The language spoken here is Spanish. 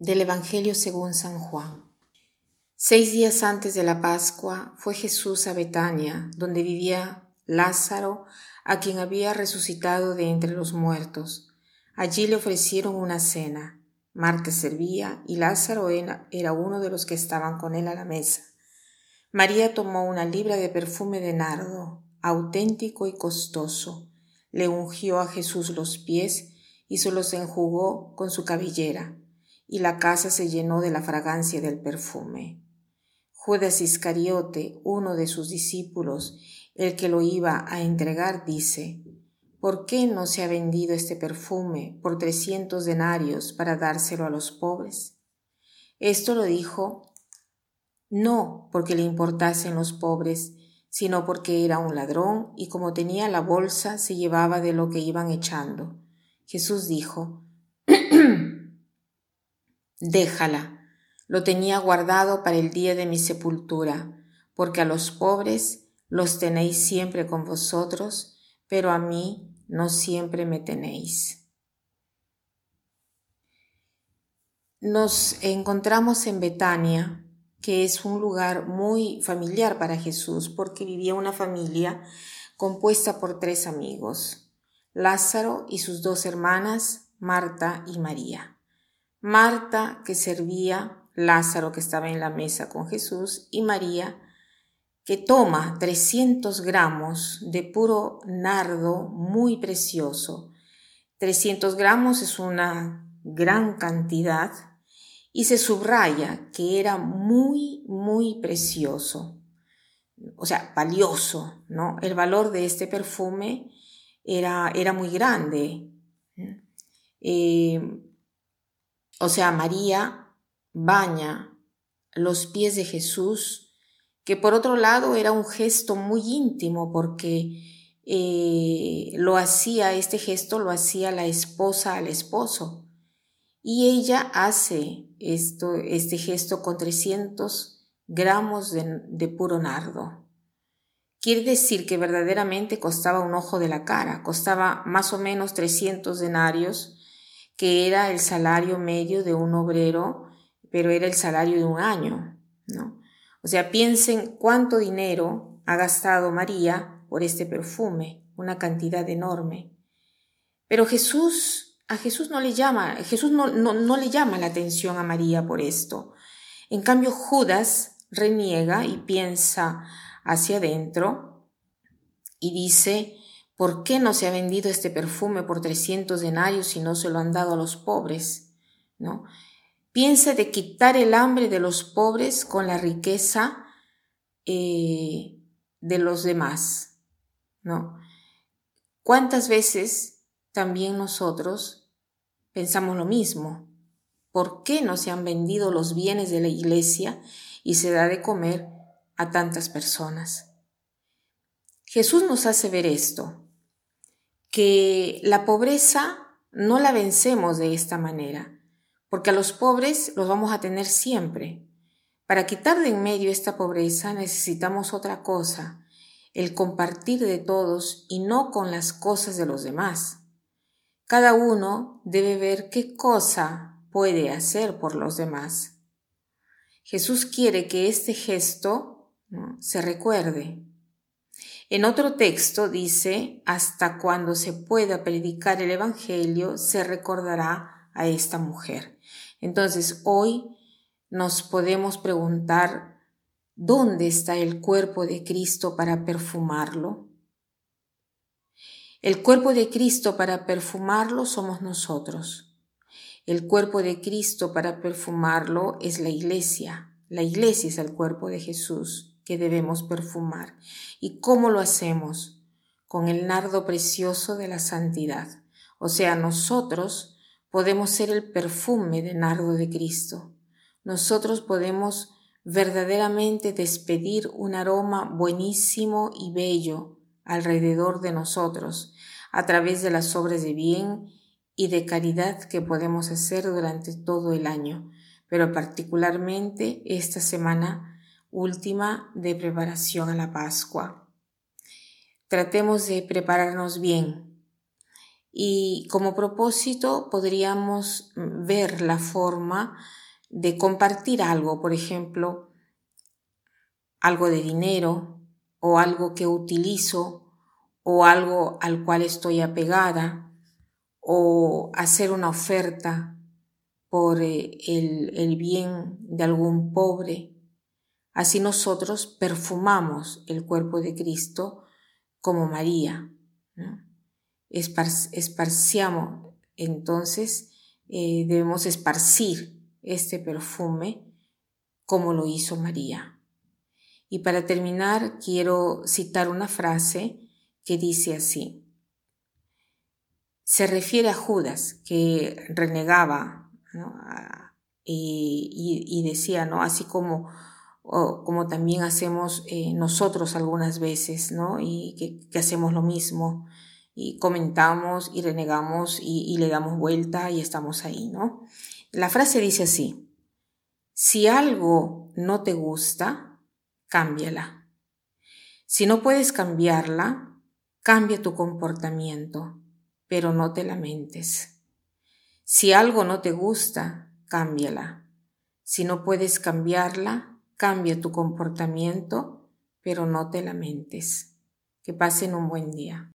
Del Evangelio según San Juan. Seis días antes de la Pascua fue Jesús a Betania, donde vivía Lázaro, a quien había resucitado de entre los muertos. Allí le ofrecieron una cena. Marta servía y Lázaro era uno de los que estaban con él a la mesa. María tomó una libra de perfume de nardo, auténtico y costoso, le ungió a Jesús los pies y se los enjugó con su cabellera y la casa se llenó de la fragancia del perfume. Judas Iscariote, uno de sus discípulos, el que lo iba a entregar, dice, ¿Por qué no se ha vendido este perfume por trescientos denarios para dárselo a los pobres? Esto lo dijo no porque le importasen los pobres, sino porque era un ladrón y como tenía la bolsa se llevaba de lo que iban echando. Jesús dijo, Déjala, lo tenía guardado para el día de mi sepultura, porque a los pobres los tenéis siempre con vosotros, pero a mí no siempre me tenéis. Nos encontramos en Betania, que es un lugar muy familiar para Jesús, porque vivía una familia compuesta por tres amigos, Lázaro y sus dos hermanas, Marta y María. Marta que servía, Lázaro que estaba en la mesa con Jesús y María que toma 300 gramos de puro nardo muy precioso. 300 gramos es una gran cantidad y se subraya que era muy, muy precioso, o sea, valioso, ¿no? El valor de este perfume era, era muy grande. Eh, o sea, María baña los pies de Jesús, que por otro lado era un gesto muy íntimo porque eh, lo hacía, este gesto lo hacía la esposa al esposo. Y ella hace esto, este gesto con 300 gramos de, de puro nardo. Quiere decir que verdaderamente costaba un ojo de la cara, costaba más o menos 300 denarios, que era el salario medio de un obrero, pero era el salario de un año, ¿no? O sea, piensen cuánto dinero ha gastado María por este perfume, una cantidad enorme. Pero Jesús, a Jesús no le llama, Jesús no, no, no le llama la atención a María por esto. En cambio, Judas reniega y piensa hacia adentro y dice, ¿Por qué no se ha vendido este perfume por 300 denarios y no se lo han dado a los pobres? ¿No? Piensa de quitar el hambre de los pobres con la riqueza eh, de los demás. ¿No? ¿Cuántas veces también nosotros pensamos lo mismo? ¿Por qué no se han vendido los bienes de la iglesia y se da de comer a tantas personas? Jesús nos hace ver esto que la pobreza no la vencemos de esta manera, porque a los pobres los vamos a tener siempre. Para quitar de en medio esta pobreza necesitamos otra cosa, el compartir de todos y no con las cosas de los demás. Cada uno debe ver qué cosa puede hacer por los demás. Jesús quiere que este gesto se recuerde. En otro texto dice, hasta cuando se pueda predicar el Evangelio, se recordará a esta mujer. Entonces, hoy nos podemos preguntar, ¿dónde está el cuerpo de Cristo para perfumarlo? El cuerpo de Cristo para perfumarlo somos nosotros. El cuerpo de Cristo para perfumarlo es la iglesia. La iglesia es el cuerpo de Jesús que debemos perfumar. ¿Y cómo lo hacemos? Con el nardo precioso de la santidad. O sea, nosotros podemos ser el perfume de nardo de Cristo. Nosotros podemos verdaderamente despedir un aroma buenísimo y bello alrededor de nosotros a través de las obras de bien y de caridad que podemos hacer durante todo el año, pero particularmente esta semana última de preparación a la Pascua. Tratemos de prepararnos bien. Y como propósito podríamos ver la forma de compartir algo, por ejemplo, algo de dinero o algo que utilizo o algo al cual estoy apegada o hacer una oferta por eh, el, bien de algún pobre. Así nosotros perfumamos el cuerpo de Cristo como María. esparciamos, entonces eh, debemos esparcir este perfume como lo hizo María. Y para terminar, quiero citar una frase que dice así. Se refiere a Judas, que renegaba y, decía. Así como, como también hacemos eh, nosotros algunas veces, ¿no? Y que, hacemos lo mismo y comentamos y renegamos y, y, le damos vuelta y estamos ahí, ¿no? La frase dice así, si algo no te gusta, cámbiala. Si no puedes cambiarla, cambia tu comportamiento, pero no te lamentes. Si algo no te gusta, cámbiala. Si no puedes cambiarla, cambia tu comportamiento, pero no te lamentes. Que pasen un buen día.